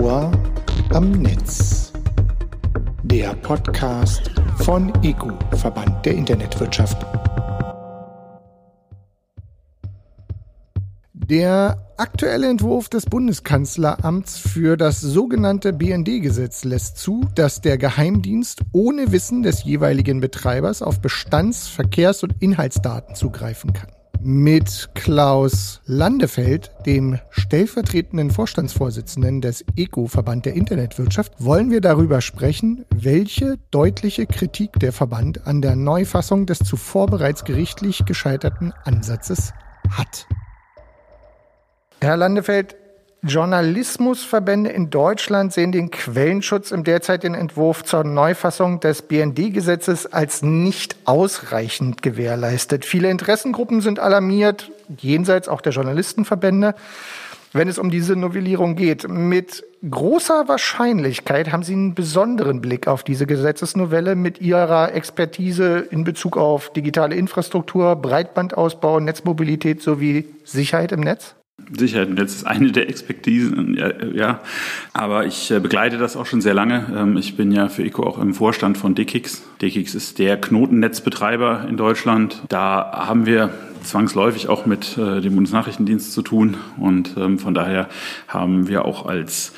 Ohr am Netz. Der Podcast von EGU, Verband der Internetwirtschaft. Der aktuelle Entwurf des Bundeskanzleramts für das sogenannte BND-Gesetz lässt zu, dass der Geheimdienst ohne Wissen des jeweiligen Betreibers auf Bestands-, Verkehrs- und Inhaltsdaten zugreifen kann. Mit Klaus Landefeld, dem stellvertretenden Vorstandsvorsitzenden des ECO-Verband der Internetwirtschaft, wollen wir darüber sprechen, welche deutliche Kritik der Verband an der Neufassung des zuvor bereits gerichtlich gescheiterten Ansatzes hat. Herr Landefeld, Journalismusverbände in Deutschland sehen den Quellenschutz im derzeitigen Entwurf zur Neufassung des BND-Gesetzes als nicht ausreichend gewährleistet. Viele Interessengruppen sind alarmiert, jenseits auch der Journalistenverbände, wenn es um diese Novellierung geht. Mit großer Wahrscheinlichkeit haben Sie einen besonderen Blick auf diese Gesetzesnovelle mit Ihrer Expertise in Bezug auf digitale Infrastruktur, Breitbandausbau, Netzmobilität sowie Sicherheit im Netz? Sicherheit im Netz ist eine der Expertisen, ja, ja. aber ich äh, begleite das auch schon sehr lange. Ähm, ich bin ja für ECO auch im Vorstand von DKIX. DKIX ist der Knotennetzbetreiber in Deutschland. Da haben wir zwangsläufig auch mit äh, dem Bundesnachrichtendienst zu tun und ähm, von daher haben wir auch als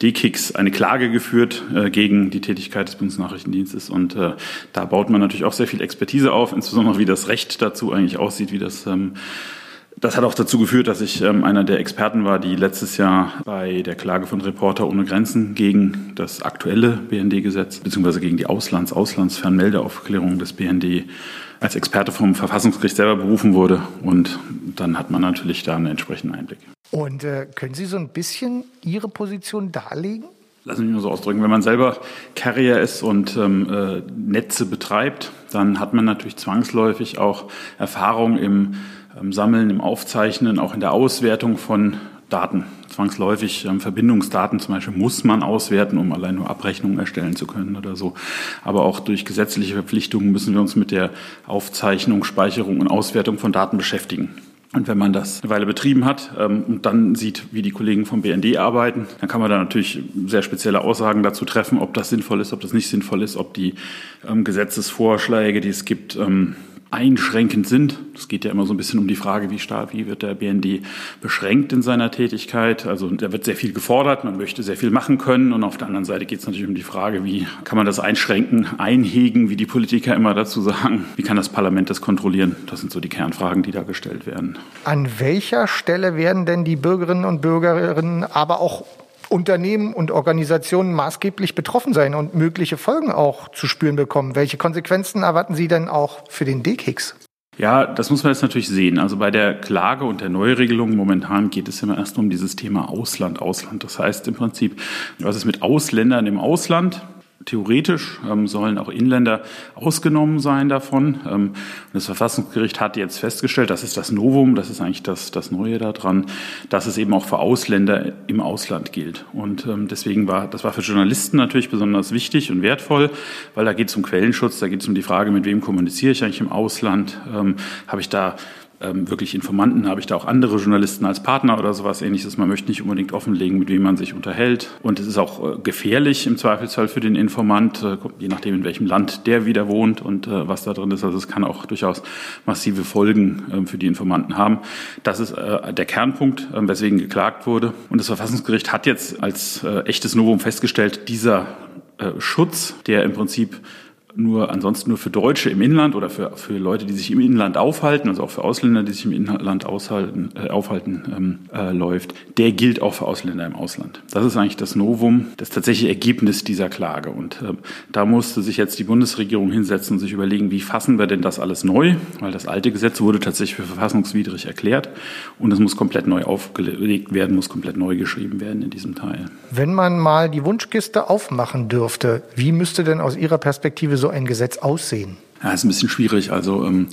DKIX eine Klage geführt äh, gegen die Tätigkeit des Bundesnachrichtendienstes und da baut man natürlich auch sehr viel Expertise auf, insbesondere wie das Recht dazu eigentlich aussieht, wie das ähm, das hat auch dazu geführt, dass ich ähm, einer der Experten war, die letztes Jahr bei der Klage von Reporter ohne Grenzen gegen das aktuelle BND-Gesetz beziehungsweise gegen die Auslands-Auslandsfernmeldeaufklärung des BND als Experte vom Verfassungsgericht selber berufen wurde. Und dann hat man natürlich da einen entsprechenden Einblick. Und äh, können Sie so ein bisschen Ihre Position darlegen? Lassen Sie mich nur so ausdrücken. Wenn man selber Carrier ist und ähm, äh, Netze betreibt, dann hat man natürlich zwangsläufig auch Erfahrung im ähm, Sammeln, im Aufzeichnen, auch in der Auswertung von Daten. Zwangsläufig ähm, Verbindungsdaten zum Beispiel muss man auswerten, um allein nur Abrechnungen erstellen zu können oder so. Aber auch durch gesetzliche Verpflichtungen müssen wir uns mit der Aufzeichnung, Speicherung und Auswertung von Daten beschäftigen. Und wenn man das eine Weile betrieben hat ähm, und dann sieht, wie die Kollegen vom BND arbeiten, dann kann man da natürlich sehr spezielle Aussagen dazu treffen, ob das sinnvoll ist, ob das nicht sinnvoll ist, ob die ähm, Gesetzesvorschläge, die es gibt, ähm, einschränkend sind. Es geht ja immer so ein bisschen um die Frage, wie stark, wie wird der BND beschränkt in seiner Tätigkeit. Also da wird sehr viel gefordert, man möchte sehr viel machen können. Und auf der anderen Seite geht es natürlich um die Frage, wie kann man das einschränken, einhegen, wie die Politiker immer dazu sagen. Wie kann das Parlament das kontrollieren? Das sind so die Kernfragen, die da gestellt werden. An welcher Stelle werden denn die Bürgerinnen und Bürgerinnen, aber auch Unternehmen und Organisationen maßgeblich betroffen sein und mögliche Folgen auch zu spüren bekommen. Welche Konsequenzen erwarten Sie denn auch für den D-Kicks? Ja, das muss man jetzt natürlich sehen. Also bei der Klage und der Neuregelung momentan geht es immer erst um dieses Thema Ausland, Ausland. Das heißt im Prinzip, was ist mit Ausländern im Ausland? Theoretisch ähm, sollen auch Inländer ausgenommen sein davon. Ähm, das Verfassungsgericht hat jetzt festgestellt, das ist das Novum, das ist eigentlich das, das Neue daran, dass es eben auch für Ausländer im Ausland gilt. Und ähm, deswegen war, das war für Journalisten natürlich besonders wichtig und wertvoll, weil da geht es um Quellenschutz, da geht es um die Frage, mit wem kommuniziere ich eigentlich im Ausland, ähm, habe ich da ähm, wirklich Informanten, habe ich da auch andere Journalisten als Partner oder sowas ähnliches. Man möchte nicht unbedingt offenlegen, mit wem man sich unterhält. Und es ist auch äh, gefährlich im Zweifelsfall für den Informant, äh, je nachdem, in welchem Land der wieder wohnt und äh, was da drin ist. Also es kann auch durchaus massive Folgen ähm, für die Informanten haben. Das ist äh, der Kernpunkt, äh, weswegen geklagt wurde. Und das Verfassungsgericht hat jetzt als äh, echtes Novum festgestellt, dieser Schutz, der im Prinzip nur ansonsten nur für Deutsche im Inland oder für, für Leute, die sich im Inland aufhalten, also auch für Ausländer, die sich im Inland aushalten, äh, aufhalten, ähm, äh, läuft, der gilt auch für Ausländer im Ausland. Das ist eigentlich das Novum, das tatsächliche Ergebnis dieser Klage. Und äh, da musste sich jetzt die Bundesregierung hinsetzen und sich überlegen, wie fassen wir denn das alles neu? Weil das alte Gesetz wurde tatsächlich für verfassungswidrig erklärt und es muss komplett neu aufgelegt werden, muss komplett neu geschrieben werden in diesem Teil. Wenn man mal die Wunschkiste aufmachen dürfte, wie müsste denn aus Ihrer Perspektive so ein Gesetz aussehen? Ja, ist ein bisschen schwierig. Also ähm,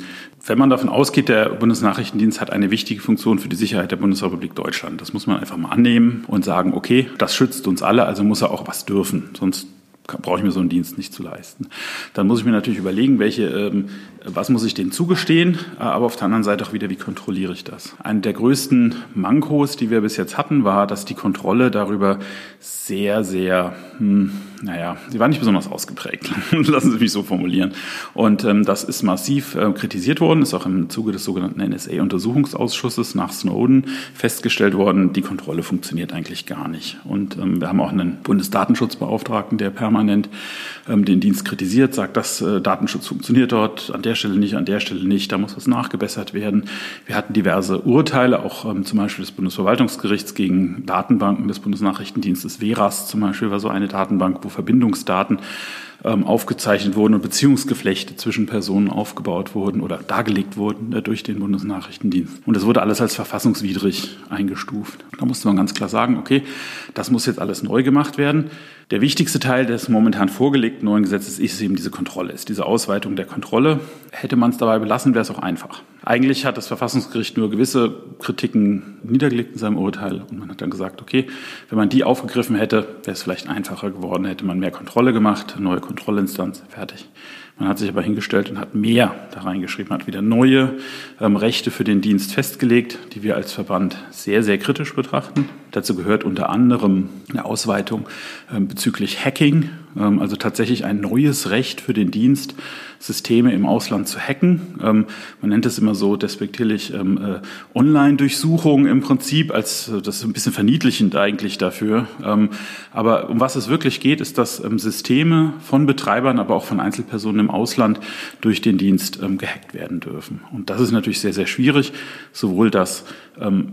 wenn man davon ausgeht, der Bundesnachrichtendienst hat eine wichtige Funktion für die Sicherheit der Bundesrepublik Deutschland. Das muss man einfach mal annehmen und sagen, okay, das schützt uns alle, also muss er auch was dürfen. Sonst brauche ich mir so einen Dienst nicht zu leisten. Dann muss ich mir natürlich überlegen, welche, ähm, was muss ich denen zugestehen, äh, aber auf der anderen Seite auch wieder, wie kontrolliere ich das? Eine der größten Mankos, die wir bis jetzt hatten, war, dass die Kontrolle darüber sehr, sehr, hm, naja, sie war nicht besonders ausgeprägt. Lassen Sie mich so formulieren. Und ähm, das ist massiv äh, kritisiert worden, ist auch im Zuge des sogenannten NSA-Untersuchungsausschusses nach Snowden festgestellt worden, die Kontrolle funktioniert eigentlich gar nicht. Und ähm, wir haben auch einen Bundesdatenschutzbeauftragten, der permanent ähm, den Dienst kritisiert, sagt, dass äh, Datenschutz funktioniert dort, an der Stelle nicht, an der Stelle nicht, da muss was nachgebessert werden. Wir hatten diverse Urteile, auch ähm, zum Beispiel des Bundesverwaltungsgerichts gegen Datenbanken des Bundesnachrichtendienstes Veras zum Beispiel war so eine Datenbank, wo Verbindungsdaten ähm, aufgezeichnet wurden und Beziehungsgeflechte zwischen Personen aufgebaut wurden oder dargelegt wurden äh, durch den Bundesnachrichtendienst. Und das wurde alles als verfassungswidrig eingestuft. Da musste man ganz klar sagen, okay, das muss jetzt alles neu gemacht werden. Der wichtigste Teil des momentan vorgelegten neuen Gesetzes ist eben diese Kontrolle, ist diese Ausweitung der Kontrolle. Hätte man es dabei belassen, wäre es auch einfach. Eigentlich hat das Verfassungsgericht nur gewisse Kritiken niedergelegt in seinem Urteil und man hat dann gesagt, okay, wenn man die aufgegriffen hätte, wäre es vielleicht einfacher geworden, hätte man mehr Kontrolle gemacht, neue Kontrollinstanz, fertig. Man hat sich aber hingestellt und hat mehr da reingeschrieben, hat wieder neue ähm, Rechte für den Dienst festgelegt, die wir als Verband sehr, sehr kritisch betrachten. Dazu gehört unter anderem eine Ausweitung ähm, bezüglich Hacking, ähm, also tatsächlich ein neues Recht für den Dienst, Systeme im Ausland zu hacken. Ähm, man nennt es immer so despektierlich ähm, äh, Online-Durchsuchung im Prinzip, als äh, das ist ein bisschen verniedlichend eigentlich dafür. aber um was es wirklich geht, ist, dass Systeme von Betreibern, aber auch von Einzelpersonen im Ausland durch den Dienst gehackt werden dürfen. Und das ist natürlich sehr, sehr schwierig, sowohl das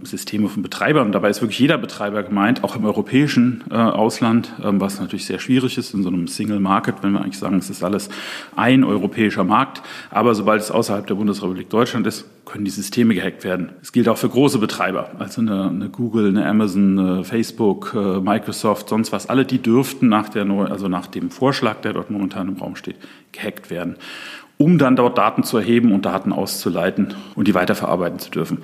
Systeme von Betreibern, dabei ist wirklich jeder Betreiber gemeint, auch im europäischen äh, Ausland, was natürlich sehr schwierig ist in so einem Single Market, wenn wir eigentlich sagen, es ist alles ein europäischer Markt. Aber sobald es außerhalb der Bundesrepublik Deutschland ist, können die Systeme gehackt werden. Es gilt auch für große Betreiber, also eine, eine Google, eine Amazon, eine Facebook, äh, Microsoft, sonst was. Alle die dürften nach, der, also nach dem Vorschlag, der dort momentan im Raum steht, gehackt werden um dann dort Daten zu erheben und Daten auszuleiten und die weiterverarbeiten zu dürfen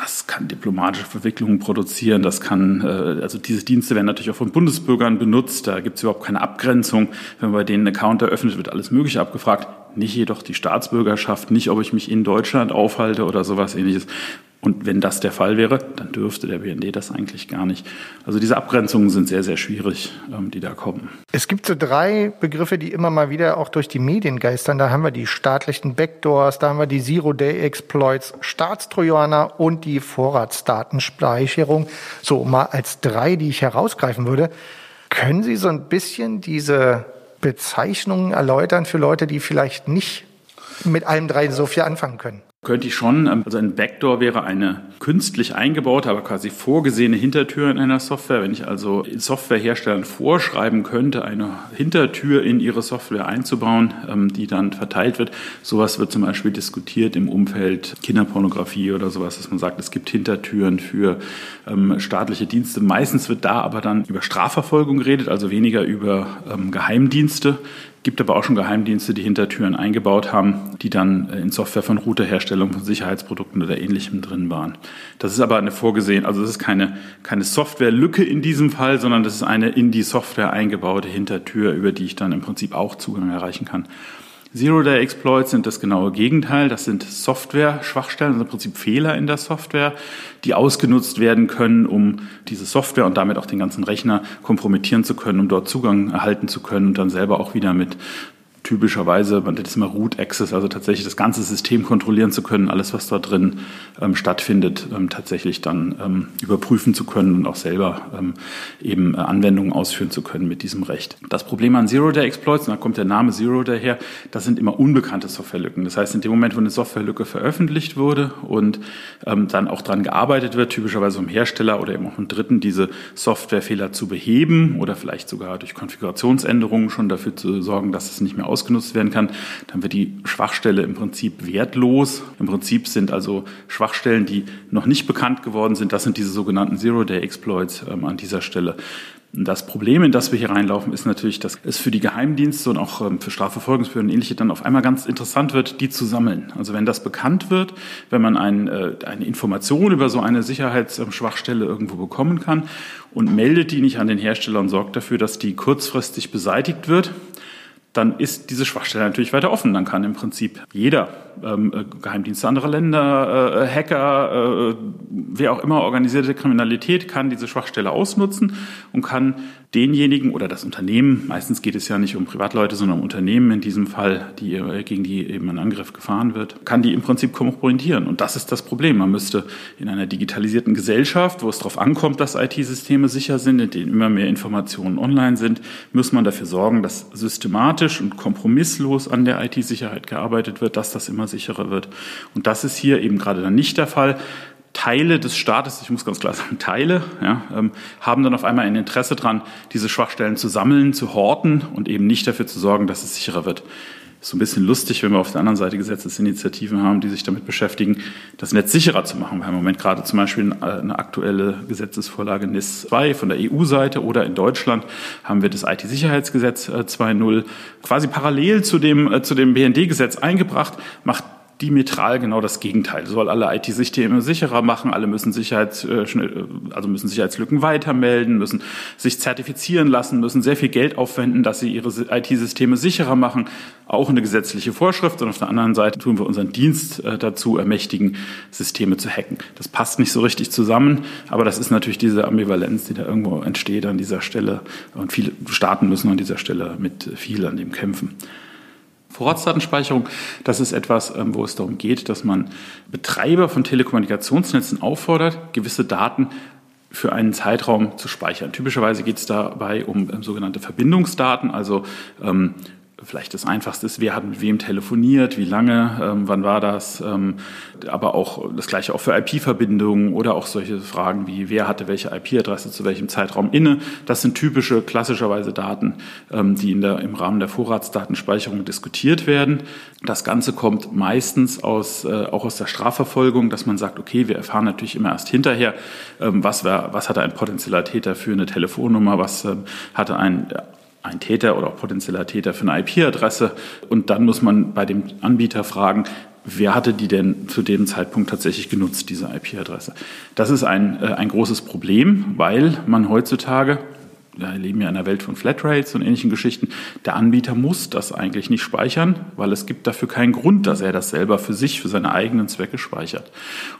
das kann diplomatische Verwicklungen produzieren, das kann, äh, also diese Dienste werden natürlich auch von Bundesbürgern benutzt, da gibt es überhaupt keine Abgrenzung. Wenn man bei denen einen Account eröffnet, wird alles Mögliche abgefragt, nicht jedoch die Staatsbürgerschaft, nicht ob ich mich in Deutschland aufhalte oder sowas ähnliches. Und wenn das der Fall wäre, dann dürfte der BND das eigentlich gar nicht. Also diese Abgrenzungen sind sehr, sehr schwierig, ähm, die da kommen. Es gibt so drei Begriffe, die immer mal wieder auch durch die Medien geistern. Da haben wir die staatlichen Backdoors, da haben wir die Zero-Day-Exploits, Staatstrojaner und die Vorratsdatenspeicherung. So mal als drei, die ich herausgreifen würde. Können Sie so ein bisschen diese Bezeichnungen erläutern für Leute, die vielleicht nicht mit allem drei so viel anfangen können? Könnte ich schon. Ähm, also ein Backdoor wäre eine künstlich eingebaute, aber quasi vorgesehene Hintertür in einer Software. Wenn ich also Softwareherstellern vorschreiben könnte, eine Hintertür in ihre Software einzubauen, ähm, die dann verteilt wird. Sowas wird zum Beispiel diskutiert im Umfeld Kinderpornografie oder sowas, dass man sagt, es gibt Hintertüren für ähm, staatliche Dienste. Meistens wird da aber dann über Strafverfolgung geredet, also weniger über Geheimdienste. Gibt aber auch schon Geheimdienste, die Hintertüren eingebaut haben, die dann äh, in Software von Routerherstellung von Sicherheitsprodukten oder ähnlichem drin waren. Das ist aber eine vorgesehen, also das ist keine, keine Softwarelücke in diesem Fall, sondern das ist eine in die Software eingebaute Hintertür, über die ich dann im Prinzip auch Zugang erreichen kann. Zero-Day-Exploits sind das genaue Gegenteil. Das sind Software-Schwachstellen, also im Prinzip Fehler in der Software, die ausgenutzt werden können, um diese Software und damit auch den ganzen Rechner kompromittieren zu können, um dort Zugang erhalten zu können und dann selber auch wieder mit typischerweise, man nennt es immer Root Access, also tatsächlich das ganze System kontrollieren zu können, alles, was dort drin ähm, stattfindet, ähm, tatsächlich dann ähm, überprüfen zu können und auch selber ähm, eben äh, Anwendungen ausführen zu können mit diesem Recht. Das Problem an Zero-Day-Exploits, und da kommt der Name Zero-Day her, das sind immer unbekannte Softwarelücken. Das heißt, in dem Moment, wo eine Softwarelücke veröffentlicht wurde und ähm, dann auch dran gearbeitet wird, typischerweise vom Hersteller oder eben auch vom Dritten, diese Softwarefehler zu beheben oder vielleicht sogar durch Konfigurationsänderungen schon dafür zu sorgen, dass es nicht mehr ausgenutzt werden kann, dann wird die Schwachstelle im Prinzip wertlos. Im Prinzip sind also Schwachstellen, die noch nicht bekannt geworden sind, das sind diese sogenannten Zero-Day-Exploits ähm, an dieser Stelle Das Problem, in das wir hier reinlaufen, ist natürlich, dass es für die Geheimdienste und auch ähm, für Strafverfolgungsbehörden und ähnliche dann auf einmal ganz interessant wird, die zu sammeln. Also wenn das bekannt wird, wenn man ein, äh, eine Information über so eine Sicherheitsschwachstelle irgendwo bekommen kann und meldet die nicht an den Hersteller und sorgt dafür, dass die kurzfristig beseitigt wird, dann ist diese Schwachstelle natürlich weiter offen. Dann kann im Prinzip jeder, ähm, äh, Geheimdienste anderer Länder, äh, Hacker, äh, wer auch immer, organisierte Kriminalität kann diese Schwachstelle ausnutzen und kann denjenigen oder das Unternehmen, meistens geht es ja nicht um Privatleute, sondern um Unternehmen in diesem Fall, die, äh, gegen die eben ein Angriff gefahren wird, kann die im Prinzip kompromittieren. Und das ist das Problem. Man müsste in einer digitalisierten Gesellschaft, wo es darauf ankommt, dass IT-Systeme sicher sind, in denen immer mehr Informationen online sind, muss man dafür sorgen, dass systematisch und kompromisslos an der IT-Sicherheit gearbeitet wird, dass das immer sicherer wird. Und das ist hier eben gerade dann nicht der Fall. Teile des Staates, ich muss ganz klar sagen, Teile, ja, ähm, haben dann auf einmal ein Interesse daran, diese Schwachstellen zu sammeln, zu horten und eben nicht dafür zu sorgen, dass es sicherer wird. Ist so ein bisschen lustig, wenn wir auf der anderen Seite Gesetzesinitiativen haben, die sich damit beschäftigen, das Netz sicherer zu machen. Wir haben im Moment gerade zum Beispiel eine aktuelle Gesetzesvorlage NIS 2 von der EU-Seite oder in Deutschland haben wir das IT-Sicherheitsgesetz 2.0 äh, quasi parallel zu dem, äh, zu dem BND-Gesetz eingebracht, macht diametral genau das Gegenteil. Soll alle IT-Systeme sicherer machen, alle müssen Sicherheits, äh, äh, also müssen Sicherheitslücken weitermelden, müssen sich zertifizieren lassen, müssen sehr viel Geld aufwenden, dass sie ihre IT-Systeme sicherer machen. Auch eine gesetzliche Vorschrift. Und auf der anderen Seite tun wir unseren Dienst äh, dazu ermächtigen, Systeme zu hacken. Das passt nicht so richtig zusammen, aber das ist natürlich diese Ambivalenz, die da irgendwo entsteht an dieser Stelle. Und viele Staaten müssen an dieser Stelle mit viel an dem kämpfen. Vorratsdatenspeicherung, das ist etwas, ähm, wo es darum geht, dass man Betreiber von Telekommunikationsnetzen auffordert, gewisse Daten für einen Zeitraum zu speichern. Typischerweise geht es dabei um ähm, sogenannte Verbindungsdaten, also ähm, vielleicht das Einfachste ist, wer hat mit wem telefoniert, wie lange, ähm, wann war das, ähm, aber auch das gleiche auch für IP-Verbindungen oder auch solche Fragen wie, wer hatte welche IP-Adresse zu welchem Zeitraum inne. Das sind typische, klassischerweise Daten, ähm, die in der, im Rahmen der Vorratsdatenspeicherung diskutiert werden. Das Ganze kommt meistens aus, äh, auch aus der Strafverfolgung, dass man sagt, okay, wir erfahren natürlich immer erst hinterher, ähm, was, war, was hatte ein potenzieller Täter für eine Telefonnummer, was ähm, hatte ein ein Täter oder auch potenzieller Täter für eine IP-Adresse. Und dann muss man bei dem Anbieter fragen, wer hatte die denn zu dem Zeitpunkt tatsächlich genutzt, diese IP-Adresse. Das ist ein, äh, ein großes Problem, weil man heutzutage wir leben ja in einer Welt von Flatrates und ähnlichen Geschichten. Der Anbieter muss das eigentlich nicht speichern, weil es gibt dafür keinen Grund, dass er das selber für sich, für seine eigenen Zwecke speichert.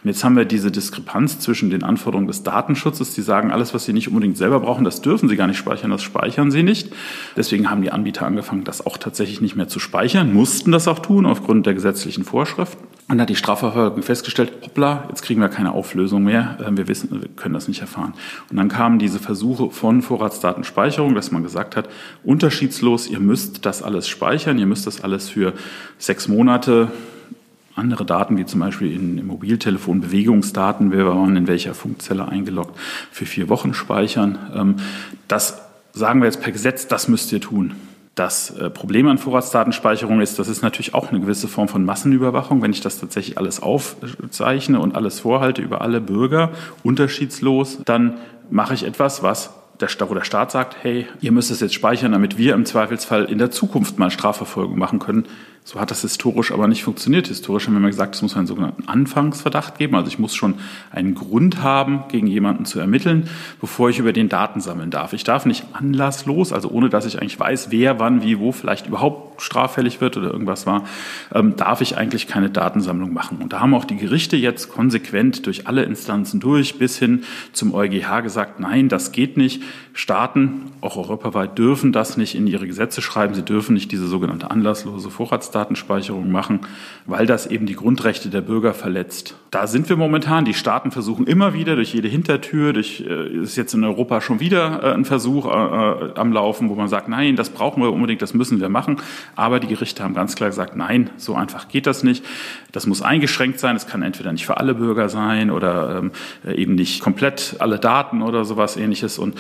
Und jetzt haben wir diese Diskrepanz zwischen den Anforderungen des Datenschutzes, die sagen, alles, was Sie nicht unbedingt selber brauchen, das dürfen Sie gar nicht speichern, das speichern Sie nicht. Deswegen haben die Anbieter angefangen, das auch tatsächlich nicht mehr zu speichern, mussten das auch tun aufgrund der gesetzlichen Vorschriften. Und dann hat die Strafverfolgung festgestellt, hoppla, jetzt kriegen wir keine Auflösung mehr, äh, wir wissen, wir können das nicht erfahren. Und dann kamen diese Versuche von Vorratsdatenspeicherung, dass man gesagt hat, unterschiedslos, ihr müsst das alles speichern, ihr müsst das alles für sechs Monate andere Daten, wie zum Beispiel in Mobiltelefon, Bewegungsdaten, wer war in welcher Funkzelle eingeloggt, für vier Wochen speichern. Ähm, das sagen wir jetzt per Gesetz, das müsst ihr tun. Das äh, Problem an Vorratsdatenspeicherung ist, das ist natürlich auch eine gewisse Form von Massenüberwachung. Wenn ich das tatsächlich alles aufzeichne und alles vorhalte über alle Bürger, unterschiedslos, dann mache ich etwas, was der, wo der Staat sagt, hey, ihr müsst es jetzt speichern, damit wir im Zweifelsfall in der Zukunft mal Strafverfolgung machen können. So hat das historisch aber nicht funktioniert. Historisch haben wir immer gesagt, es muss einen sogenannten Anfangsverdacht geben. Also ich muss schon einen Grund haben, gegen jemanden zu ermitteln, bevor ich über den Daten sammeln darf. Ich darf nicht anlasslos, also ohne dass ich eigentlich weiß, wer, wann, wie, wo vielleicht überhaupt straffällig wird oder irgendwas war, ähm, darf ich eigentlich keine Datensammlung machen. Und da haben auch die Gerichte jetzt konsequent durch alle Instanzen durch bis hin zum EuGH gesagt, nein, das geht nicht. Staaten, auch europaweit, dürfen das nicht in ihre Gesetze schreiben. Sie dürfen nicht diese sogenannte anlasslose Vorratsdatenspeicherung machen, weil das eben die Grundrechte der Bürger verletzt. Da sind wir momentan. Die Staaten versuchen immer wieder durch jede Hintertür, durch, äh, ist jetzt in Europa schon wieder äh, ein Versuch äh, am Laufen, wo man sagt, nein, das brauchen wir unbedingt, das müssen wir machen. Aber die Gerichte haben ganz klar gesagt, nein, so einfach geht das nicht. Das muss eingeschränkt sein. Es kann entweder nicht für alle Bürger sein oder ähm, eben nicht komplett alle Daten oder sowas ähnliches. Und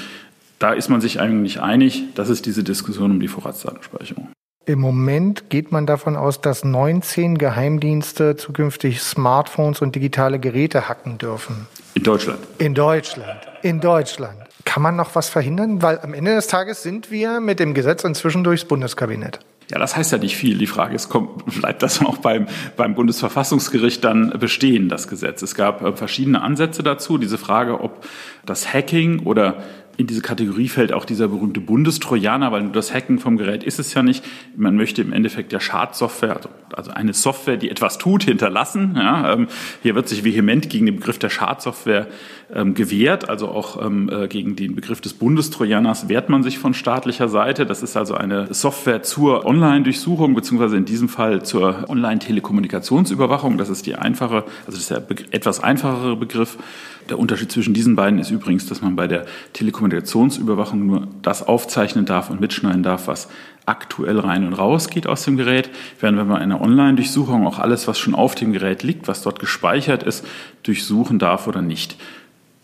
da ist man sich eigentlich einig. Das ist diese Diskussion um die Vorratsdatenspeicherung. Im Moment geht man davon aus, dass 19 Geheimdienste zukünftig Smartphones und digitale Geräte hacken dürfen. In Deutschland. In Deutschland. In Deutschland. Kann man noch was verhindern? Weil am Ende des Tages sind wir mit dem Gesetz inzwischen durchs Bundeskabinett. Ja, das heißt ja nicht viel. Die Frage ist, kommt, bleibt das auch beim, beim Bundesverfassungsgericht dann bestehen, das Gesetz? Es gab äh, verschiedene Ansätze dazu. Diese Frage, ob das Hacking oder in diese Kategorie fällt auch dieser berühmte Bundestrojaner, weil nur das Hacken vom Gerät ist es ja nicht. Man möchte im Endeffekt ja Schadsoftware, also, also eine Software, die etwas tut, hinterlassen. Ja, ähm, hier wird sich vehement gegen den Begriff der Schadsoftware ähm, gewehrt, also auch ähm, äh, gegen den Begriff des Bundestrojaners wehrt man sich von staatlicher Seite. Das ist also eine Software zur Online-Durchsuchung, beziehungsweise in diesem Fall zur Online-Telekommunikationsüberwachung. Das ist die einfache, also das ist der etwas einfachere Begriff. Der Unterschied zwischen diesen beiden ist übrigens, dass man bei der Telekommunikationsüberwachung nur das aufzeichnen darf und mitschneiden darf, was aktuell rein und raus geht aus dem Gerät, während wenn man eine Online-Durchsuchung auch alles, was schon auf dem Gerät liegt, was dort gespeichert ist, durchsuchen darf oder nicht.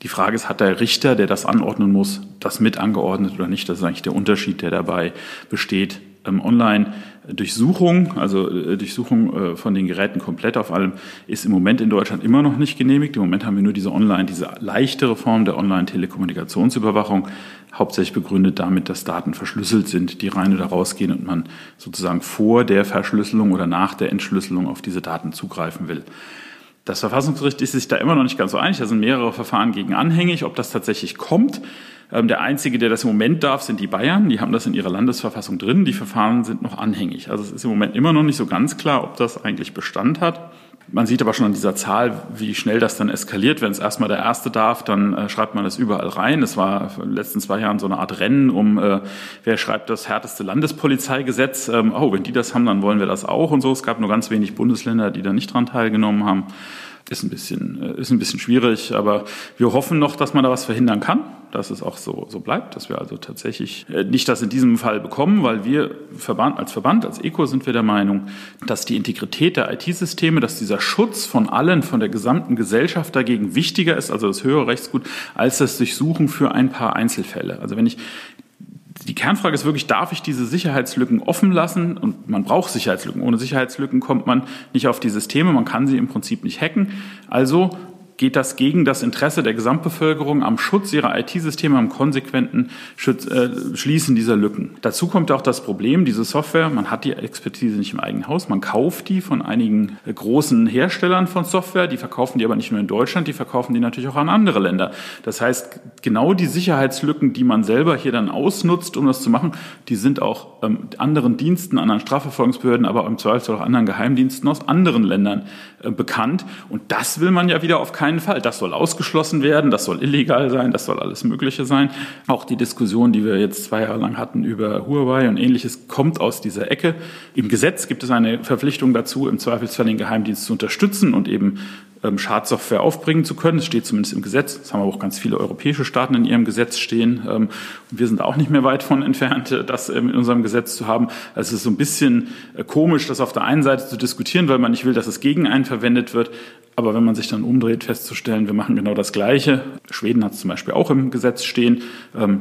Die Frage ist, hat der Richter, der das anordnen muss, das mit angeordnet oder nicht? Das ist eigentlich der Unterschied, der dabei besteht ähm, Online-Durchsuchung, also äh, Durchsuchung äh, von den Geräten komplett auf allem, ist im Moment in Deutschland immer noch nicht genehmigt. Im Moment haben wir nur diese Online, diese leichtere Form der Online-Telekommunikationsüberwachung, hauptsächlich begründet damit, dass Daten verschlüsselt sind, die rein oder rausgehen und man sozusagen vor der Verschlüsselung oder nach der Entschlüsselung auf diese Daten zugreifen will. Das Verfassungsgericht ist sich da immer noch nicht ganz so einig. Da sind mehrere Verfahren gegen anhängig, ob das tatsächlich kommt. Ähm, der einzige, der das im Moment darf, sind die Bayern. Die haben das in ihrer Landesverfassung drin. Die Verfahren sind noch anhängig. Also es ist im Moment immer noch nicht so ganz klar, ob das eigentlich Bestand hat. Man sieht aber schon an dieser Zahl, wie schnell das dann eskaliert. Wenn es erstmal der Erste darf, dann äh, schreibt man das überall rein. Es war in den letzten zwei Jahren so eine Art Rennen um, äh, wer schreibt das härteste Landespolizeigesetz. Ähm, oh, wenn die das haben, dann wollen wir das auch und so. Es gab nur ganz wenig Bundesländer, die da nicht dran teilgenommen haben ist ein bisschen, äh, ist ein bisschen schwierig, aber wir hoffen noch, dass man da was verhindern kann, dass es auch so, so bleibt, dass wir also tatsächlich äh, nicht das in diesem Fall bekommen, weil wir Verband, als Verband, als ECO sind wir der Meinung, dass die Integrität der IT-Systeme, dass dieser Schutz von allen, von der gesamten Gesellschaft dagegen wichtiger ist, also das höhere Rechtsgut, als das Durchsuchen für ein paar Einzelfälle. Also wenn ich die Kernfrage ist wirklich, darf ich diese Sicherheitslücken offen lassen? Und man braucht Sicherheitslücken. Ohne Sicherheitslücken kommt man nicht auf die Systeme. Man kann sie im Prinzip nicht hacken. Also geht das gegen das Interesse der Gesamtbevölkerung am Schutz ihrer IT-Systeme, am konsequenten Schutz, äh, Schließen dieser Lücken. Dazu kommt auch das Problem, diese Software, man hat die Expertise nicht im eigenen Haus, man kauft die von einigen äh, großen Herstellern von Software, die verkaufen die aber nicht nur in Deutschland, die verkaufen die natürlich auch an andere Länder. Das heißt, genau die Sicherheitslücken, die man selber hier dann ausnutzt, um das zu machen, die sind auch ähm, anderen Diensten, anderen Strafverfolgungsbehörden, aber im Zweifelsfall auch anderen Geheimdiensten aus anderen Ländern äh, bekannt. Und das will man ja wieder auf keinen keinen Fall. Das soll ausgeschlossen werden, das soll illegal sein, das soll alles Mögliche sein. Auch die Diskussion, die wir jetzt zwei Jahre lang hatten über Huawei und ähnliches, kommt aus dieser Ecke. Im Gesetz gibt es eine Verpflichtung dazu, im Zweifelsfall den Geheimdienst zu unterstützen und eben Schadsoftware aufbringen zu können. Das steht zumindest im Gesetz. Das haben aber auch ganz viele europäische Staaten in ihrem Gesetz stehen. Ähm, und wir sind auch nicht mehr weit von entfernt, äh, das ähm, in unserem Gesetz zu haben. Also es ist so ein bisschen äh, komisch, das auf der einen Seite zu diskutieren, weil man nicht will, dass es gegen einen verwendet wird. Aber wenn man sich dann umdreht, festzustellen, wir machen genau das Gleiche. Schweden hat es zum Beispiel auch im Gesetz stehen.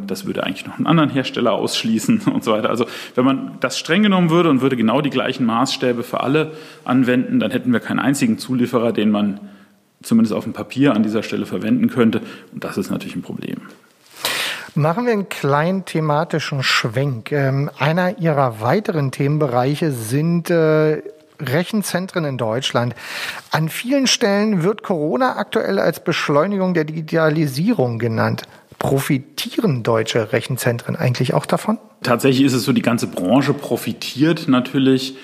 Das würde eigentlich noch einen anderen Hersteller ausschließen und so weiter. Also wenn man das streng genommen würde und würde genau die gleichen Maßstäbe für alle anwenden, dann hätten wir keinen einzigen Zulieferer, den man zumindest auf dem Papier an dieser Stelle verwenden könnte. Und das ist natürlich ein Problem. Machen wir einen kleinen thematischen Schwenk. Ähm, einer Ihrer weiteren Themenbereiche sind äh, Rechenzentren in Deutschland. An vielen Stellen wird Corona aktuell als Beschleunigung der Digitalisierung genannt. Profitieren deutsche Rechenzentren eigentlich auch davon? Tatsächlich ist es so, die ganze Branche profitiert natürlich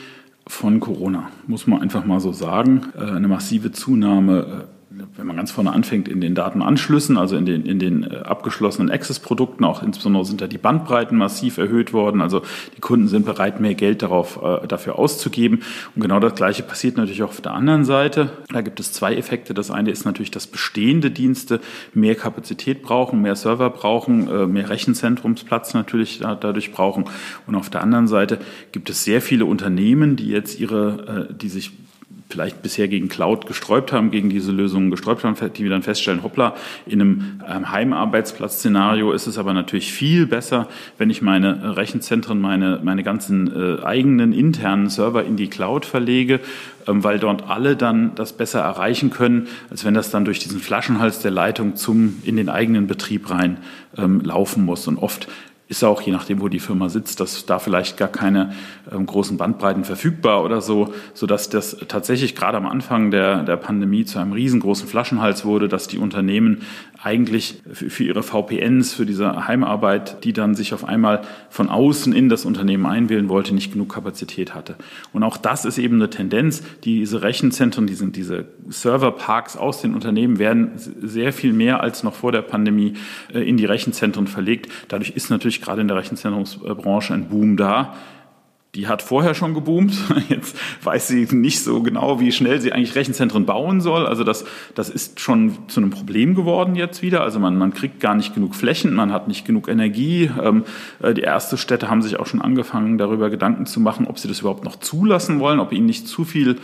von Corona, muss man einfach mal so sagen. Äh, eine massive Zunahme äh, wenn man ganz vorne anfängt, in den Datenanschlüssen, also in den, in den äh, abgeschlossenen Access-Produkten, auch insbesondere sind da die Bandbreiten massiv erhöht worden. Also die Kunden sind bereit, mehr Geld darauf, äh, dafür auszugeben. Und genau das Gleiche passiert natürlich auch auf der anderen Seite. Da gibt es zwei Effekte. Das eine ist natürlich, dass bestehende Dienste mehr Kapazität brauchen, mehr Server brauchen, äh, mehr Rechenzentrumsplatz natürlich da, dadurch brauchen. Und auf der anderen Seite gibt es sehr viele Unternehmen, die jetzt ihre, die sich vielleicht bisher gegen Cloud gesträubt haben, gegen diese Lösungen gesträubt haben, die wir dann feststellen, hoppla, in einem ähm, Heimarbeitsplatz-Szenario ist es aber natürlich viel besser, wenn ich meine Rechenzentren, meine, meine ganzen äh, eigenen internen Server in die Cloud verlege, ähm, weil dort alle dann das besser erreichen können, als wenn das dann durch diesen Flaschenhals der Leitung zum, in den eigenen Betrieb rein ähm, laufen muss. Und oft ist auch, je nachdem, wo die Firma sitzt, dass da vielleicht gar keine ähm, großen Bandbreiten verfügbar oder so, sodass das tatsächlich gerade am Anfang der, der Pandemie zu einem riesengroßen Flaschenhals wurde, dass die Unternehmen eigentlich für, ihre VPNs, für diese Heimarbeit, die dann sich auf einmal von außen in das Unternehmen einwählen wollte, nicht genug Kapazität hatte. Und auch das ist eben eine Tendenz. Diese Rechenzentren, diese, diese Serverparks aus den Unternehmen werden sehr viel mehr als noch vor der Pandemie äh, in die Rechenzentren verlegt. Dadurch ist natürlich gerade in der Rechenzentrumsbranche ein Boom da die hat vorher schon geboomt. Jetzt weiß sie nicht so genau, wie schnell sie eigentlich Rechenzentren bauen soll. Also das, das ist schon zu einem Problem geworden jetzt wieder. Also man, man kriegt gar nicht genug Flächen, man hat nicht genug Energie. Ähm, äh, die ersten Städte haben sich auch schon angefangen, darüber Gedanken zu machen, ob sie das überhaupt noch zulassen wollen, ob ihnen nicht zu viel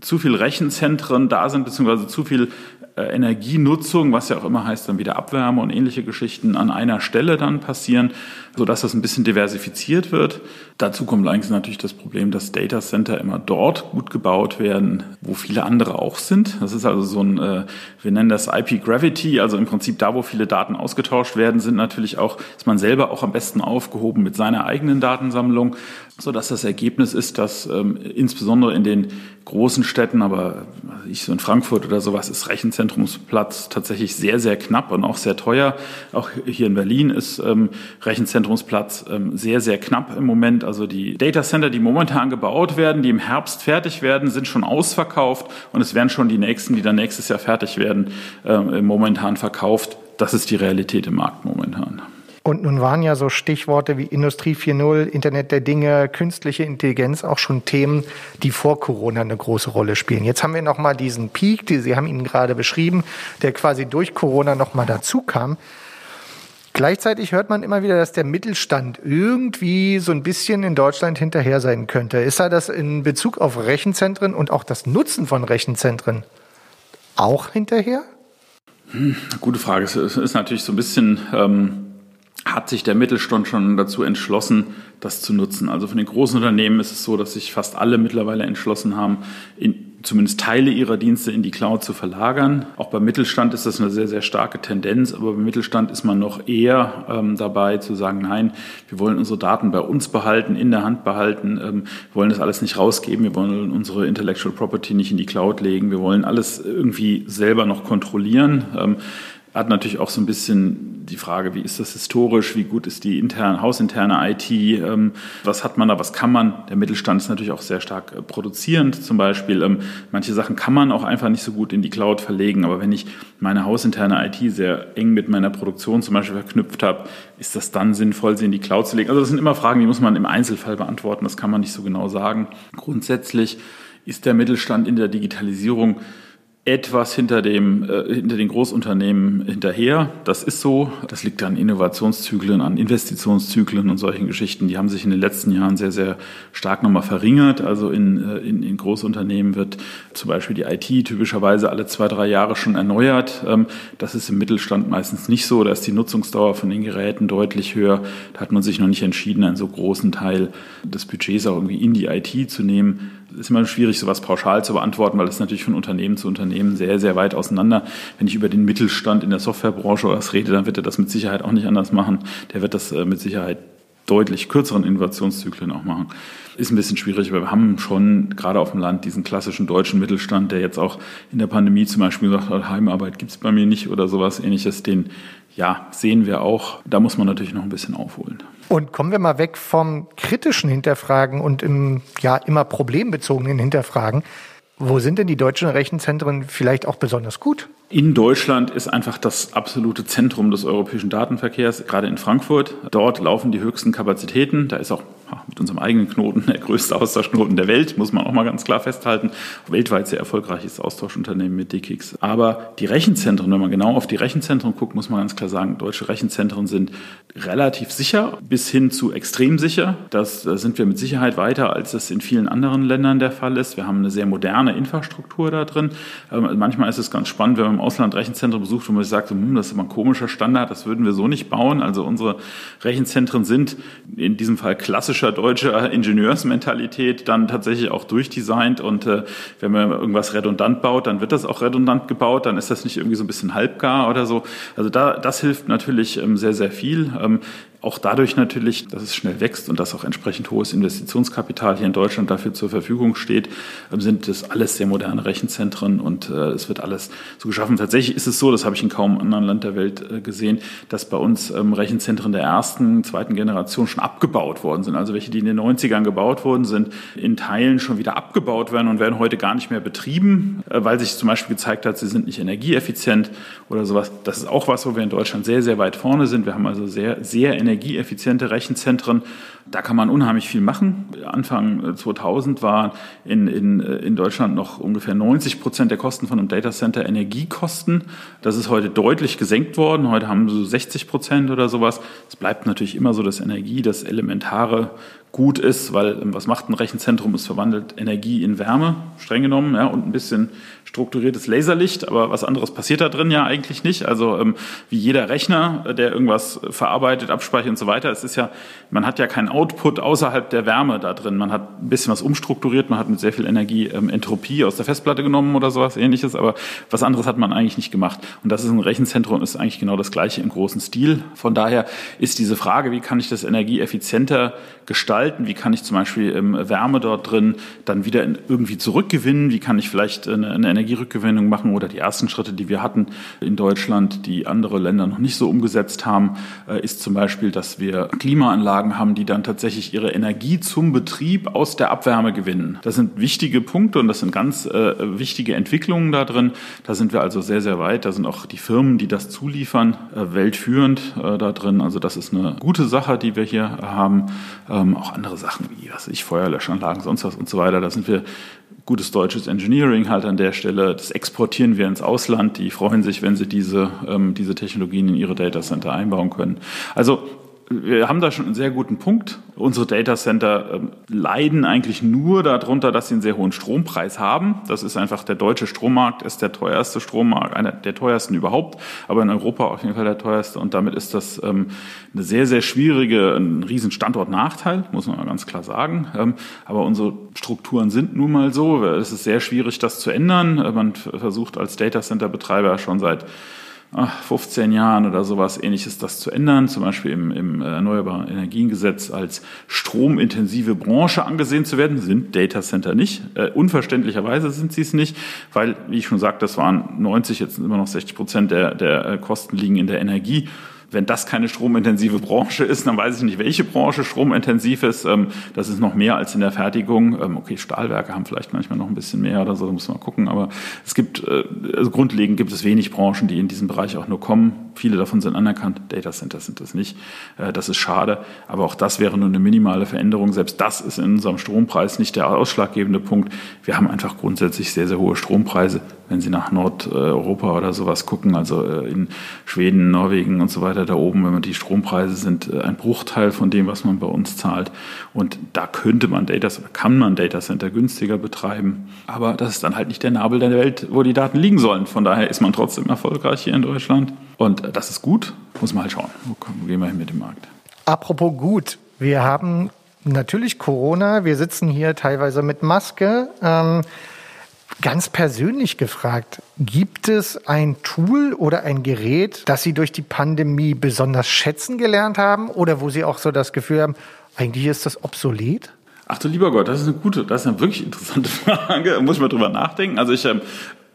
zu viel Rechenzentren da sind, beziehungsweise zu viel Energienutzung, was ja auch immer heißt, dann wieder Abwärme und ähnliche Geschichten an einer Stelle dann passieren, sodass das ein bisschen diversifiziert wird. Dazu kommt allerdings natürlich das Problem, dass Data Center immer dort gut gebaut werden, wo viele andere auch sind. Das ist also so ein, äh, wir nennen das IP Gravity, also im Prinzip da, wo viele Daten ausgetauscht werden, sind natürlich auch, ist man selber auch am besten aufgehoben mit seiner eigenen Datensammlung, sodass das Ergebnis ist, dass ähm, insbesondere in den großen Städten, aber ich so in Frankfurt oder sowas, ist Rechenzentrumsplatz tatsächlich sehr, sehr knapp und auch sehr teuer. Auch hier in Berlin ist ähm, Rechenzentrumsplatz ähm, sehr, sehr knapp im Moment. Also die Data Center, die momentan gebaut werden, die im Herbst fertig werden, sind schon ausverkauft und es werden schon die nächsten, die dann nächstes Jahr fertig werden, ähm, momentan verkauft. Das ist die Realität im Markt momentan. Und nun waren ja so Stichworte wie Industrie 4.0, Internet der Dinge, künstliche Intelligenz auch schon Themen, die vor Corona eine große Rolle spielen. Jetzt haben wir noch mal diesen Peak, die Sie haben ihn gerade beschrieben, der quasi durch Corona noch mal dazu kam. Gleichzeitig hört man immer wieder, dass der Mittelstand irgendwie so ein bisschen in Deutschland hinterher sein könnte. Ist da das in Bezug auf Rechenzentren und auch das Nutzen von Rechenzentren auch hinterher? Hm, gute Frage. Es ist natürlich so ein bisschen ähm hat sich der Mittelstand schon dazu entschlossen, das zu nutzen. Also von den großen Unternehmen ist es so, dass sich fast alle mittlerweile entschlossen haben, in, zumindest Teile ihrer Dienste in die Cloud zu verlagern. Auch beim Mittelstand ist das eine sehr, sehr starke Tendenz, aber beim Mittelstand ist man noch eher ähm, dabei zu sagen, nein, wir wollen unsere Daten bei uns behalten, in der Hand behalten, ähm, wollen das alles nicht rausgeben, wir wollen unsere Intellectual Property nicht in die Cloud legen, wir wollen alles irgendwie selber noch kontrollieren. Ähm, hat natürlich auch so ein bisschen die Frage, wie ist das historisch, wie gut ist die interne, hausinterne IT, ähm, was hat man da, was kann man. Der Mittelstand ist natürlich auch sehr stark äh, produzierend zum Beispiel. Ähm, manche Sachen kann man auch einfach nicht so gut in die Cloud verlegen, aber wenn ich meine hausinterne IT sehr eng mit meiner Produktion zum Beispiel verknüpft habe, ist das dann sinnvoll, sie in die Cloud zu legen? Also das sind immer Fragen, die muss man im Einzelfall beantworten, das kann man nicht so genau sagen. Grundsätzlich ist der Mittelstand in der Digitalisierung etwas hinter, dem, äh, hinter den Großunternehmen hinterher. Das ist so. Das liegt an Innovationszyklen, an Investitionszyklen und solchen Geschichten. Die haben sich in den letzten Jahren sehr, sehr stark nochmal verringert. Also in, äh, in, in Großunternehmen wird zum Beispiel die IT typischerweise alle zwei, drei Jahre schon erneuert. Ähm, das ist im Mittelstand meistens nicht so. Da ist die Nutzungsdauer von den Geräten deutlich höher. Da hat man sich noch nicht entschieden, einen so großen Teil des Budgets auch irgendwie in die IT zu nehmen ist immer schwierig, sowas pauschal zu beantworten, weil das natürlich von Unternehmen zu Unternehmen sehr, sehr weit auseinander. Wenn ich über den Mittelstand in der Softwarebranche oder was rede, dann wird er das mit Sicherheit auch nicht anders machen. Der wird das äh, mit Sicherheit deutlich kürzeren Innovationszyklen auch machen. Ist ein bisschen schwierig, aber wir haben schon gerade auf dem Land diesen klassischen deutschen Mittelstand, der jetzt auch in der Pandemie zum Beispiel gesagt hat, Heimarbeit gibt's bei mir nicht oder sowas ähnliches, den ja, sehen wir auch. Da muss man natürlich noch ein bisschen aufholen. Und kommen wir mal weg vom kritischen Hinterfragen und im ja immer problembezogenen Hinterfragen. Wo sind denn die deutschen Rechenzentren vielleicht auch besonders gut? In Deutschland ist einfach das absolute Zentrum des europäischen Datenverkehrs, gerade in Frankfurt. Dort laufen die höchsten Kapazitäten. Da ist auch mit unserem eigenen Knoten der größte Austauschknoten der Welt, muss man auch mal ganz klar festhalten. Weltweit sehr erfolgreiches Austauschunternehmen mit DKIX. Aber die Rechenzentren, wenn man genau auf die Rechenzentren guckt, muss man ganz klar sagen, deutsche Rechenzentren sind relativ sicher bis hin zu extrem sicher. Das, da sind wir mit Sicherheit weiter, als es in vielen anderen Ländern der Fall ist. Wir haben eine sehr moderne Infrastruktur da drin. Ähm, manchmal ist es ganz spannend, wenn man im Ausland Rechenzentren besucht und man sagt, hm, das ist immer ein komischer Standard, das würden wir so nicht bauen. Also unsere Rechenzentren sind in diesem Fall klassischer deutscher Ingenieursmentalität dann tatsächlich auch durchdesignt und äh, wenn man irgendwas redundant baut, dann wird das auch redundant gebaut, dann ist das nicht irgendwie so ein bisschen halbgar oder so. Also da, das hilft natürlich ähm, sehr, sehr viel. Ähm, auch dadurch natürlich, dass es schnell wächst und dass auch entsprechend hohes Investitionskapital hier in Deutschland dafür zur Verfügung steht, ähm, sind das alles sehr moderne Rechenzentren und äh, es wird alles so geschaffen. Tatsächlich ist es so, das habe ich in kaum anderen Land der Welt äh, gesehen, dass bei uns ähm, Rechenzentren der ersten, zweiten Generation schon abgebaut worden sind. Also welche, die in den 90ern gebaut wurden, sind in Teilen schon wieder abgebaut werden und werden heute gar nicht mehr betrieben, äh, weil sich zum Beispiel gezeigt hat, sie sind nicht energieeffizient oder sowas. Das ist auch was, wo wir in Deutschland sehr, sehr weit vorne sind. Wir haben also sehr, sehr energieeffiziente Rechenzentren. Da kann man unheimlich viel machen. Anfang 2000 war in, in, in Deutschland noch ungefähr 90 Prozent der Kosten von einem Datacenter Energiekosten. Das ist heute deutlich gesenkt worden. Heute haben so 60 Prozent oder sowas. Es bleibt natürlich immer so, dass Energie das elementare gut ist, weil ähm, was macht ein Rechenzentrum? Es verwandelt Energie in Wärme, streng genommen, ja, und ein bisschen strukturiertes Laserlicht, aber was anderes passiert da drin ja eigentlich nicht. Also ähm, wie jeder Rechner, äh, der irgendwas verarbeitet, abspeichert und so weiter, es ist ja, man hat ja keinen Output außerhalb der Wärme da drin. Man hat ein bisschen was umstrukturiert, man hat mit sehr viel Energie ähm, Entropie aus der Festplatte genommen oder sowas ähnliches, aber was anderes hat man eigentlich nicht gemacht. Und das ist ein Rechenzentrum, ist eigentlich genau das gleiche im großen Stil. Von daher ist diese Frage, wie kann ich das energieeffizienter gestalten, wie kann ich zum Beispiel ähm, Wärme dort drin dann wieder irgendwie zurückgewinnen, wie kann ich vielleicht eine, eine Energierückgewinnung machen oder die ersten Schritte, die wir hatten in Deutschland, die andere Länder noch nicht so umgesetzt haben, äh, ist zum Beispiel, dass wir Klimaanlagen haben, die dann tatsächlich ihre Energie zum Betrieb aus der Abwärme gewinnen. Das sind wichtige Punkte und das sind ganz äh, wichtige Entwicklungen da drin. Da sind wir also sehr, sehr weit. Da sind auch die Firmen, die das zuliefern, äh, weltführend äh, da drin. Also das ist eine gute Sache, die wir hier haben. Ähm, auch andere Sachen wie, was ich, Feuerlöschanlagen, sonst was und so weiter. Da sind wir gutes deutsches Engineering halt an der Stelle. Das exportieren wir ins Ausland. Die freuen sich, wenn sie diese, ähm, diese Technologien in ihre Datacenter einbauen können. Also wir haben da schon einen sehr guten Punkt. Unsere Datacenter äh, leiden eigentlich nur darunter, dass sie einen sehr hohen Strompreis haben. Das ist einfach der deutsche Strommarkt, ist der teuerste Strommarkt, einer der teuersten überhaupt, aber in Europa auf jeden Fall der teuerste. Und damit ist das ähm, eine sehr, sehr schwierige, ein riesen Standortnachteil, muss man ganz klar sagen. Ähm, aber unsere Strukturen sind nun mal so. Es ist sehr schwierig, das zu ändern. Man versucht als Datacenter-Betreiber schon seit 15 Jahren oder sowas ähnliches das zu ändern, zum Beispiel im, im Erneuerbaren Energiengesetz als stromintensive Branche angesehen zu werden, sind Data Center nicht. Äh, unverständlicherweise sind sie es nicht, weil, wie ich schon sagte, das waren 90, jetzt sind immer noch 60 Prozent der, der äh, Kosten liegen in der Energie. Wenn das keine stromintensive Branche ist, dann weiß ich nicht, welche Branche stromintensiv ist. Ähm, das ist noch mehr als in der Fertigung. Ähm, okay, Stahlwerke haben vielleicht manchmal noch ein bisschen mehr oder so, da muss man gucken. Aber es gibt, äh, also grundlegend gibt es wenig Branchen, die in diesem Bereich auch nur kommen. Viele davon sind anerkannt. Data Centers sind das nicht. Äh, das ist schade. Aber auch das wäre nur eine minimale Veränderung. Selbst das ist in unserem Strompreis nicht der ausschlaggebende Punkt. Wir haben einfach grundsätzlich sehr, sehr hohe Strompreise wenn Sie nach Nordeuropa oder sowas gucken, also äh, in Schweden, Norwegen und so weiter da oben, wenn man die Strompreise sind äh, ein Bruchteil von dem, was man bei uns zahlt. Und da könnte man Data, kann man Data Center günstiger betreiben. Aber das ist dann halt nicht der Nabel der Welt, wo die Daten liegen sollen. Von daher ist man trotzdem erfolgreich hier in Deutschland. Und das ist gut, muss man halt schauen. Wo gehen wir hin mit dem Markt? Apropos gut, wir haben natürlich Corona, wir sitzen hier teilweise mit Maske. Ähm, Ganz persönlich gefragt, gibt es ein Tool oder ein Gerät, das Sie durch die Pandemie besonders schätzen gelernt haben oder wo Sie auch so das Gefühl haben, eigentlich ist das obsolet? Ach du lieber Gott, das ist eine gute, das ist eine wirklich interessante Frage. Da muss ich mal drüber nachdenken. Also ich ähm,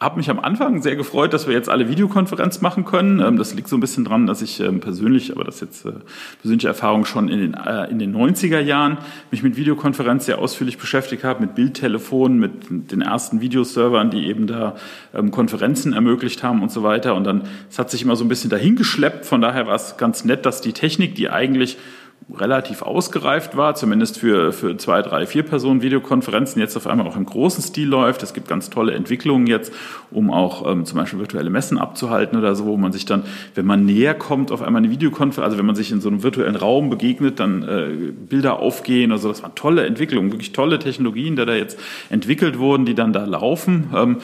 habe mich am Anfang sehr gefreut, dass wir jetzt alle Videokonferenz machen können. Ähm, das liegt so ein bisschen dran, dass ich ähm, persönlich, aber das ist jetzt äh, persönliche Erfahrung schon in den, äh, in den 90er Jahren mich mit Videokonferenz sehr ausführlich beschäftigt habe, mit Bildtelefonen, mit den ersten Videoservern, die eben da ähm, Konferenzen ermöglicht haben und so weiter. Und dann, es hat sich immer so ein bisschen dahingeschleppt. Von daher war es ganz nett, dass die Technik, die eigentlich relativ ausgereift war, zumindest für, für zwei, drei, vier Personen Videokonferenzen, jetzt auf einmal auch im großen Stil läuft. Es gibt ganz tolle Entwicklungen jetzt, um auch ähm, zum Beispiel virtuelle Messen abzuhalten oder so, wo man sich dann, wenn man näher kommt, auf einmal eine Videokonferenz, also wenn man sich in so einem virtuellen Raum begegnet, dann äh, Bilder aufgehen. Also das waren tolle Entwicklungen, wirklich tolle Technologien, die da jetzt entwickelt wurden, die dann da laufen. Ähm,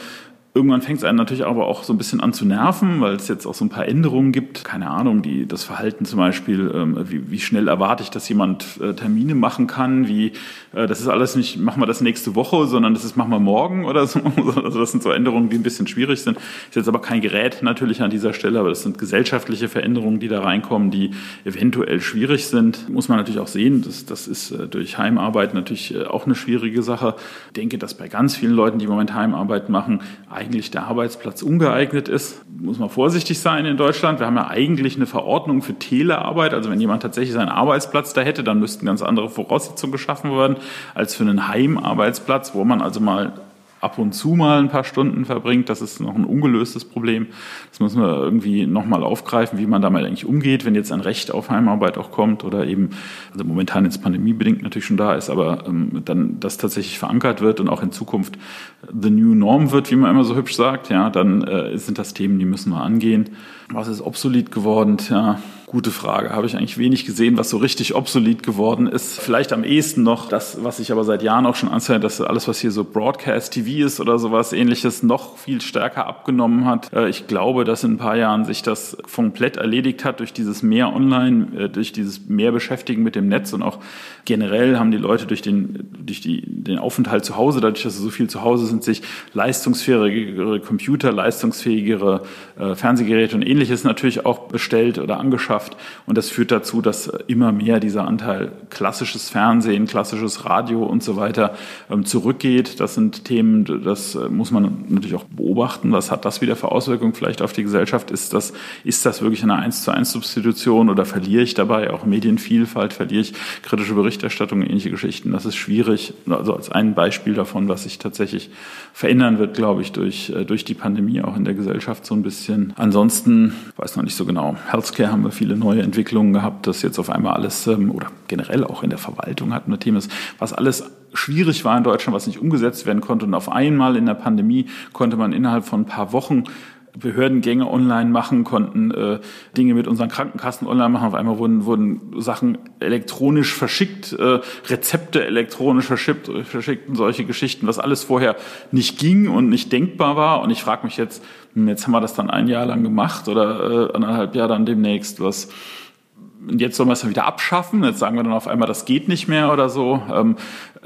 Irgendwann fängt es einen natürlich aber auch so ein bisschen an zu nerven, weil es jetzt auch so ein paar Änderungen gibt. Keine Ahnung, die, das Verhalten zum Beispiel, ähm, wie, wie schnell erwarte ich, dass jemand äh, Termine machen kann, wie, äh, das ist alles nicht, machen wir das nächste Woche, sondern das ist, machen wir morgen oder so. Also das sind so Änderungen, die ein bisschen schwierig sind. Ist jetzt aber kein Gerät natürlich an dieser Stelle, aber das sind gesellschaftliche Veränderungen, die da reinkommen, die eventuell schwierig sind. Muss man natürlich auch sehen, das, das ist äh, durch Heimarbeit natürlich äh, auch eine schwierige Sache. Ich denke, dass bei ganz vielen Leuten, die im Moment Heimarbeit machen, eigentlich der Arbeitsplatz ungeeignet ist. Muss man vorsichtig sein in Deutschland. Wir haben ja eigentlich eine Verordnung für Telearbeit. Also wenn jemand tatsächlich seinen Arbeitsplatz da hätte, dann müssten ganz andere Voraussetzungen geschaffen werden als für einen Heimarbeitsplatz, wo man also mal ab und zu mal ein paar Stunden verbringt. Das ist noch ein ungelöstes Problem. Das müssen wir irgendwie nochmal aufgreifen, wie man damit eigentlich umgeht, wenn jetzt ein Recht auf Heimarbeit auch kommt oder eben, also momentan jetzt pandemiebedingt natürlich schon da ist, aber ähm, dann das tatsächlich verankert wird und auch in Zukunft the new norm wird, wie man immer so hübsch sagt, ja, dann äh, sind das Themen, die müssen wir angehen. Was ist obsolet geworden? Ja, Gute Frage. Habe ich eigentlich wenig gesehen, was so richtig obsolet geworden ist. Vielleicht am ehesten noch das, was ich aber seit Jahren auch schon anzeige, dass alles, was hier so Broadcast TV ist oder sowas ähnliches, noch viel stärker abgenommen hat. Äh, ich glaube, dass in ein paar Jahren sich das komplett erledigt hat durch dieses mehr Online, äh, durch dieses mehr Beschäftigen mit dem Netz und auch generell haben die Leute durch den, durch die, den Aufenthalt zu Hause, dadurch, dass sie so viel zu Hause sind, sich leistungsfähigere Computer, leistungsfähigere äh, Fernsehgeräte und ähnliches natürlich auch bestellt oder angeschafft. Und das führt dazu, dass immer mehr dieser Anteil klassisches Fernsehen, klassisches Radio und so weiter ähm, zurückgeht. Das sind Themen, das äh, muss man natürlich auch beobachten. Was hat das wieder für Auswirkungen vielleicht auf die Gesellschaft? Ist das, ist das wirklich eine eins zu eins Substitution oder verliere ich dabei auch Medienvielfalt? Verliere ich kritische Berichterstattung, ähnliche Geschichten? Das ist schwierig. Also als ein Beispiel davon, was sich tatsächlich verändern wird, glaube ich, durch, äh, durch die Pandemie auch in der Gesellschaft so ein bisschen. Ansonsten weiß noch nicht so genau. Healthcare haben wir viele neue Entwicklungen gehabt, dass jetzt auf einmal alles ähm, oder generell auch in der Verwaltung hatten wir Themen, was alles schwierig war in Deutschland, was nicht umgesetzt werden konnte. Und auf einmal in der Pandemie konnte man innerhalb von ein paar Wochen Behördengänge online machen, konnten äh, Dinge mit unseren Krankenkassen online machen. Auf einmal wurden, wurden Sachen elektronisch verschickt, äh, Rezepte elektronisch verschickt, verschickt und solche Geschichten, was alles vorher nicht ging und nicht denkbar war. Und ich frage mich jetzt, hm, jetzt haben wir das dann ein Jahr lang gemacht oder äh, anderthalb Jahre dann demnächst, was und jetzt sollen wir es dann wieder abschaffen. Jetzt sagen wir dann auf einmal, das geht nicht mehr oder so. Ähm,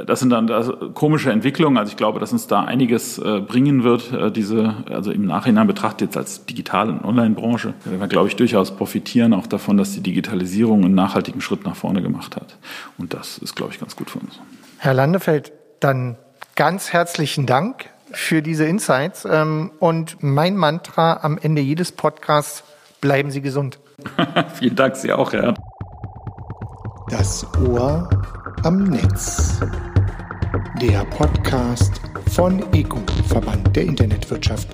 das sind dann komische Entwicklungen. Also ich glaube, dass uns da einiges äh, bringen wird, äh, diese, also im Nachhinein betrachtet jetzt als Digital- Online-Branche, werden wir, glaube ich, durchaus profitieren auch davon, dass die Digitalisierung einen nachhaltigen Schritt nach vorne gemacht hat. Und das ist, glaube ich, ganz gut für uns. Herr Landefeld, dann ganz herzlichen Dank für diese Insights. Ähm, und mein Mantra am Ende jedes Podcasts, bleiben Sie gesund. Vielen Dank, Sie auch, Herr. Das Ohr am Netz. Der Podcast von EGU, Verband der Internetwirtschaft.